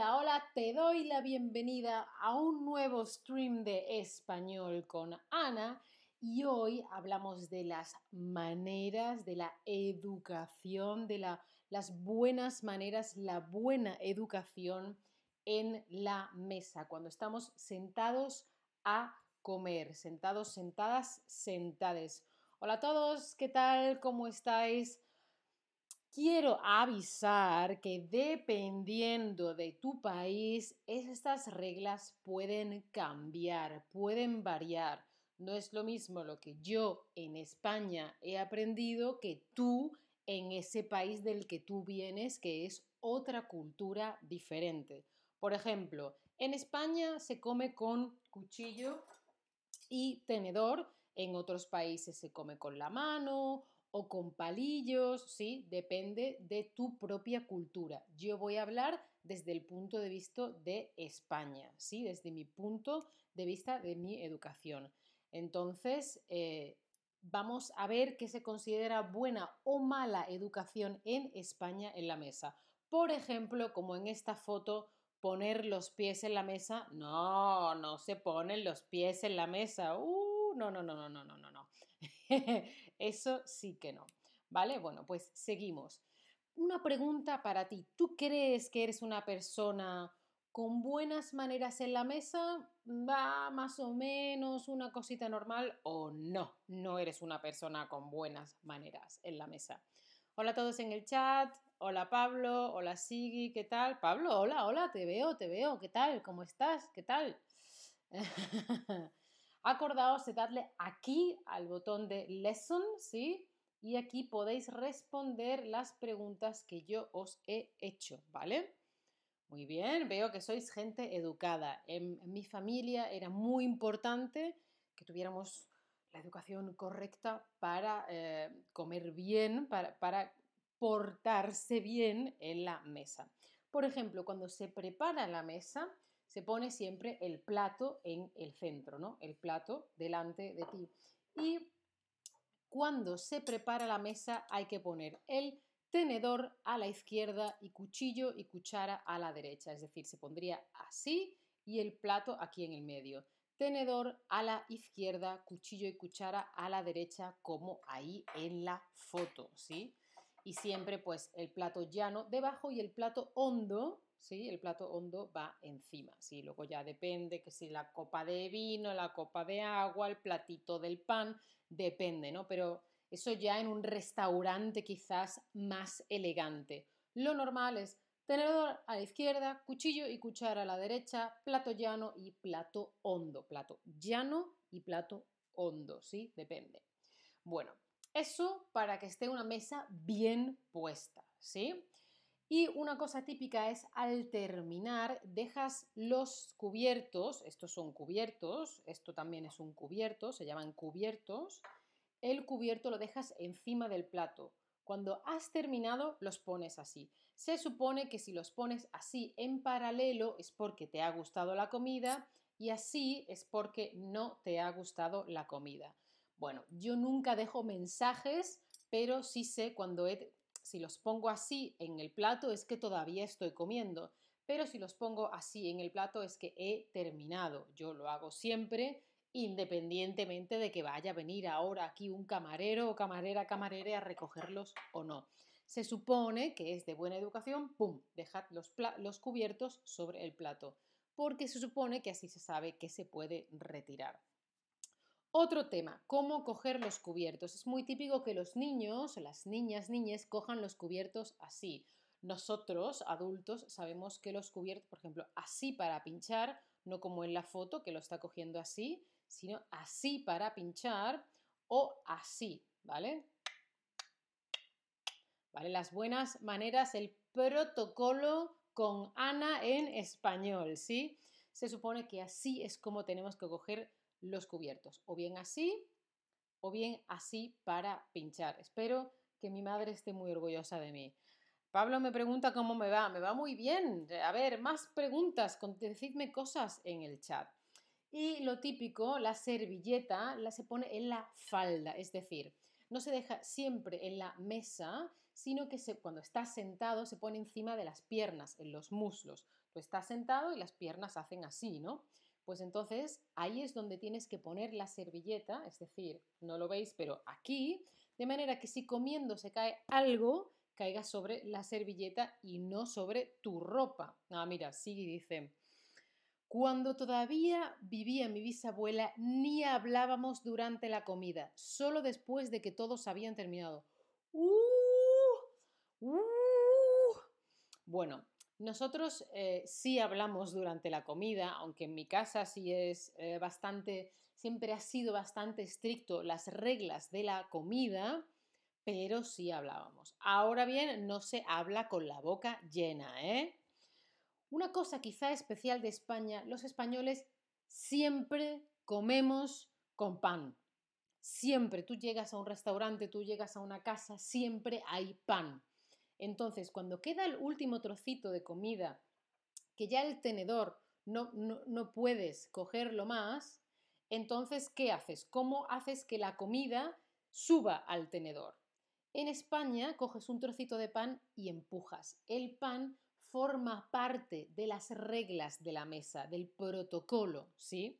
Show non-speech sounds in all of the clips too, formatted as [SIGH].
Hola, hola, te doy la bienvenida a un nuevo stream de español con Ana y hoy hablamos de las maneras, de la educación, de las buenas maneras, la buena educación en la mesa, cuando estamos sentados a comer, sentados, sentadas, sentades. Hola a todos, ¿qué tal? ¿Cómo estáis? Quiero avisar que dependiendo de tu país, estas reglas pueden cambiar, pueden variar. No es lo mismo lo que yo en España he aprendido que tú en ese país del que tú vienes, que es otra cultura diferente. Por ejemplo, en España se come con cuchillo y tenedor, en otros países se come con la mano o con palillos, sí, depende de tu propia cultura. Yo voy a hablar desde el punto de vista de España, sí, desde mi punto de vista de mi educación. Entonces, eh, vamos a ver qué se considera buena o mala educación en España en la mesa. Por ejemplo, como en esta foto, poner los pies en la mesa. No, no se ponen los pies en la mesa. Uh, no, no, no, no, no, no, no. [LAUGHS] Eso sí que no. ¿Vale? Bueno, pues seguimos. Una pregunta para ti. ¿Tú crees que eres una persona con buenas maneras en la mesa? ¿Va más o menos una cosita normal o no? No eres una persona con buenas maneras en la mesa. Hola a todos en el chat. Hola Pablo. Hola Sigi. ¿Qué tal? Pablo, hola, hola. Te veo, te veo. ¿Qué tal? ¿Cómo estás? ¿Qué tal? [LAUGHS] Acordaos de darle aquí al botón de Lesson, ¿sí? Y aquí podéis responder las preguntas que yo os he hecho, ¿vale? Muy bien, veo que sois gente educada. En, mi familia era muy importante que tuviéramos la educación correcta para eh, comer bien, para, para portarse bien en la mesa. Por ejemplo, cuando se prepara la mesa, se pone siempre el plato en el centro, ¿no? El plato delante de ti. Y cuando se prepara la mesa hay que poner el tenedor a la izquierda y cuchillo y cuchara a la derecha. Es decir, se pondría así y el plato aquí en el medio. Tenedor a la izquierda, cuchillo y cuchara a la derecha, como ahí en la foto, ¿sí? Y siempre pues el plato llano debajo y el plato hondo ¿sí? El plato hondo va encima, ¿sí? Luego ya depende que si la copa de vino, la copa de agua, el platito del pan, depende, ¿no? Pero eso ya en un restaurante quizás más elegante. Lo normal es tenedor a la izquierda, cuchillo y cuchara a la derecha, plato llano y plato hondo. Plato llano y plato hondo, ¿sí? Depende. Bueno, eso para que esté una mesa bien puesta, ¿sí? Y una cosa típica es al terminar dejas los cubiertos, estos son cubiertos, esto también es un cubierto, se llaman cubiertos, el cubierto lo dejas encima del plato. Cuando has terminado los pones así. Se supone que si los pones así en paralelo es porque te ha gustado la comida y así es porque no te ha gustado la comida. Bueno, yo nunca dejo mensajes, pero sí sé cuando he si los pongo así en el plato es que todavía estoy comiendo, pero si los pongo así en el plato es que he terminado. Yo lo hago siempre independientemente de que vaya a venir ahora aquí un camarero o camarera, camarera a recogerlos o no. Se supone que es de buena educación, ¡pum!, dejad los, los cubiertos sobre el plato, porque se supone que así se sabe que se puede retirar. Otro tema, cómo coger los cubiertos. Es muy típico que los niños, las niñas, niñas, cojan los cubiertos así. Nosotros, adultos, sabemos que los cubiertos, por ejemplo, así para pinchar, no como en la foto que lo está cogiendo así, sino así para pinchar o así, ¿vale? ¿Vale? Las buenas maneras, el protocolo con Ana en español, ¿sí? Se supone que así es como tenemos que coger los cubiertos, o bien así, o bien así para pinchar. Espero que mi madre esté muy orgullosa de mí. Pablo me pregunta cómo me va. Me va muy bien. A ver, más preguntas, decidme cosas en el chat. Y lo típico, la servilleta la se pone en la falda, es decir, no se deja siempre en la mesa, sino que cuando está sentado se pone encima de las piernas, en los muslos. Tú estás sentado y las piernas hacen así, ¿no? Pues entonces ahí es donde tienes que poner la servilleta, es decir, no lo veis, pero aquí, de manera que si comiendo se cae algo, caiga sobre la servilleta y no sobre tu ropa. Ah, mira, sigue dice, cuando todavía vivía mi bisabuela, ni hablábamos durante la comida, solo después de que todos habían terminado. ¡Uh! ¡Uh! Bueno, nosotros eh, sí hablamos durante la comida, aunque en mi casa sí es eh, bastante, siempre ha sido bastante estricto las reglas de la comida, pero sí hablábamos. Ahora bien, no se habla con la boca llena, ¿eh? Una cosa quizá especial de España, los españoles siempre comemos con pan. Siempre, tú llegas a un restaurante, tú llegas a una casa, siempre hay pan. Entonces, cuando queda el último trocito de comida, que ya el tenedor no, no, puedes cogerlo más, entonces, ¿qué haces? ¿Cómo haces que la comida suba al tenedor? En España coges un trocito de pan y empujas. El pan forma parte de las reglas de la mesa, del protocolo, ¿sí?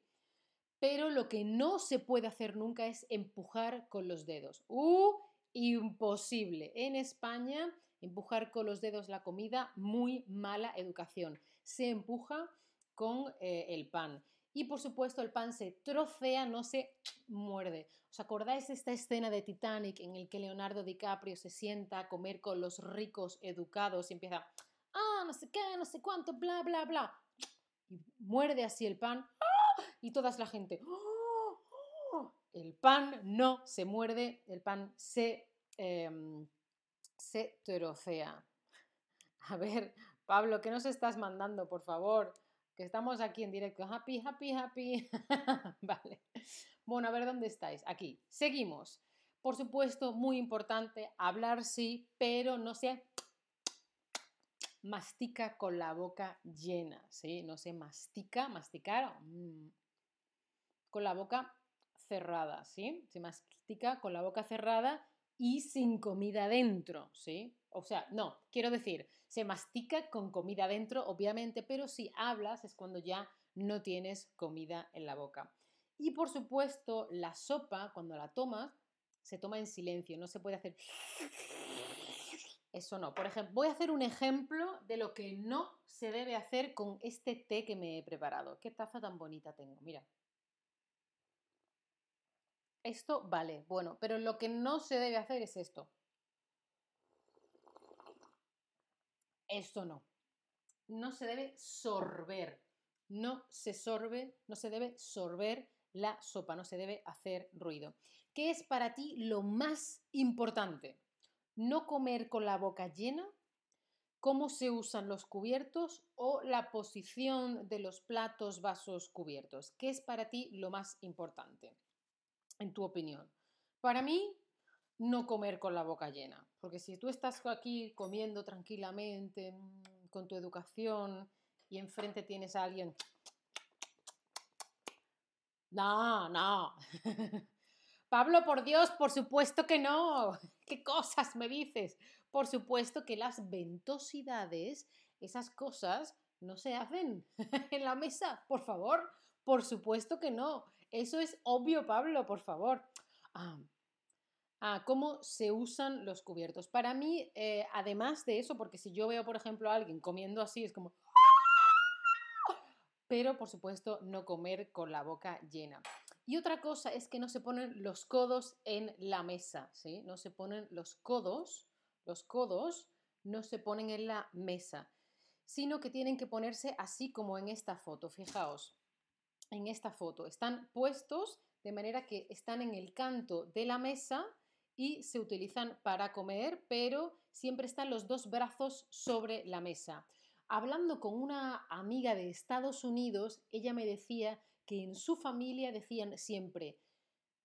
Pero lo que no se puede hacer nunca es empujar con los dedos. ¡Uh! Imposible. En España Empujar con los dedos la comida, muy mala educación. Se empuja con eh, el pan. Y por supuesto el pan se trocea, no se muerde. ¿Os acordáis de esta escena de Titanic en el que Leonardo DiCaprio se sienta a comer con los ricos educados y empieza, ah, no sé qué, no sé cuánto, bla, bla, bla? Y muerde así el pan ¡ah! y toda la gente, ¡oh! ¡oh! el pan no se muerde, el pan se... Em, se trocea. A ver, Pablo, ¿qué nos estás mandando, por favor? Que estamos aquí en directo. Happy, happy, happy. [LAUGHS] vale. Bueno, a ver dónde estáis. Aquí. Seguimos. Por supuesto, muy importante, hablar sí, pero no se mastica con la boca llena, ¿sí? No se mastica, masticar mm, con la boca cerrada, ¿sí? Se mastica con la boca cerrada y sin comida dentro, ¿sí? O sea, no, quiero decir, se mastica con comida dentro, obviamente, pero si hablas es cuando ya no tienes comida en la boca. Y por supuesto, la sopa, cuando la tomas, se toma en silencio, no se puede hacer... Eso no. Por ejemplo, voy a hacer un ejemplo de lo que no se debe hacer con este té que me he preparado. Qué taza tan bonita tengo, mira. Esto vale, bueno, pero lo que no se debe hacer es esto. Esto no. No se debe sorber. No se sorbe, no se debe sorber la sopa, no se debe hacer ruido. ¿Qué es para ti lo más importante? No comer con la boca llena, cómo se usan los cubiertos o la posición de los platos, vasos, cubiertos. ¿Qué es para ti lo más importante? En tu opinión? Para mí, no comer con la boca llena, porque si tú estás aquí comiendo tranquilamente, mm, con tu educación, y enfrente tienes a alguien... No, no. [LAUGHS] Pablo, por Dios, por supuesto que no. [LAUGHS] ¿Qué cosas me dices? Por supuesto que las ventosidades, esas cosas, no se hacen [LAUGHS] en la mesa, por favor. Por supuesto que no. Eso es obvio, Pablo, por favor. Ah, ah, ¿Cómo se usan los cubiertos? Para mí, eh, además de eso, porque si yo veo, por ejemplo, a alguien comiendo así, es como... Pero, por supuesto, no comer con la boca llena. Y otra cosa es que no se ponen los codos en la mesa, ¿sí? No se ponen los codos, los codos no se ponen en la mesa, sino que tienen que ponerse así como en esta foto, fijaos en esta foto. Están puestos de manera que están en el canto de la mesa y se utilizan para comer, pero siempre están los dos brazos sobre la mesa. Hablando con una amiga de Estados Unidos, ella me decía que en su familia decían siempre,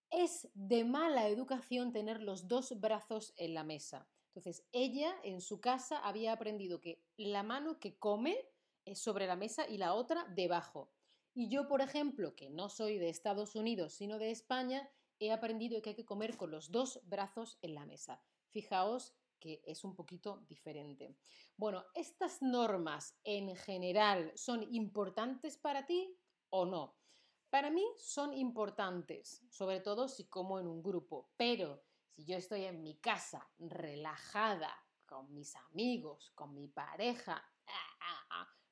es de mala educación tener los dos brazos en la mesa. Entonces, ella en su casa había aprendido que la mano que come es sobre la mesa y la otra debajo. Y yo, por ejemplo, que no soy de Estados Unidos, sino de España, he aprendido que hay que comer con los dos brazos en la mesa. Fijaos que es un poquito diferente. Bueno, ¿estas normas en general son importantes para ti o no? Para mí son importantes, sobre todo si como en un grupo, pero si yo estoy en mi casa relajada, con mis amigos, con mi pareja,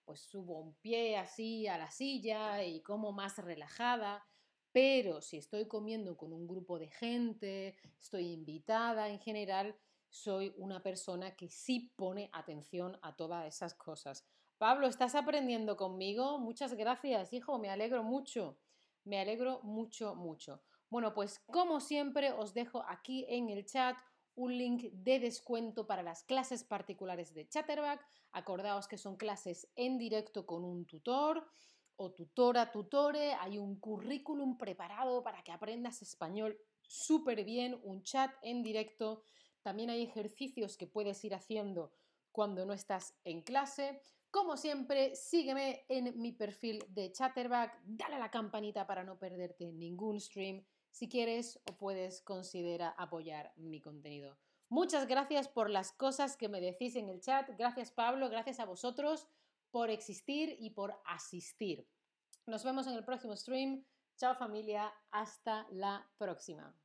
pues subo un pie así a la silla y como más relajada. Pero si estoy comiendo con un grupo de gente, estoy invitada en general, soy una persona que sí pone atención a todas esas cosas. Pablo, ¿estás aprendiendo conmigo? Muchas gracias, hijo, me alegro mucho. Me alegro mucho, mucho. Bueno, pues como siempre os dejo aquí en el chat un link de descuento para las clases particulares de Chatterback. Acordaos que son clases en directo con un tutor o tutora, tutore. Hay un currículum preparado para que aprendas español súper bien, un chat en directo. También hay ejercicios que puedes ir haciendo cuando no estás en clase. Como siempre, sígueme en mi perfil de Chatterback, dale a la campanita para no perderte ningún stream si quieres o puedes considera apoyar mi contenido. Muchas gracias por las cosas que me decís en el chat. Gracias Pablo, gracias a vosotros por existir y por asistir. Nos vemos en el próximo stream. Chao familia, hasta la próxima.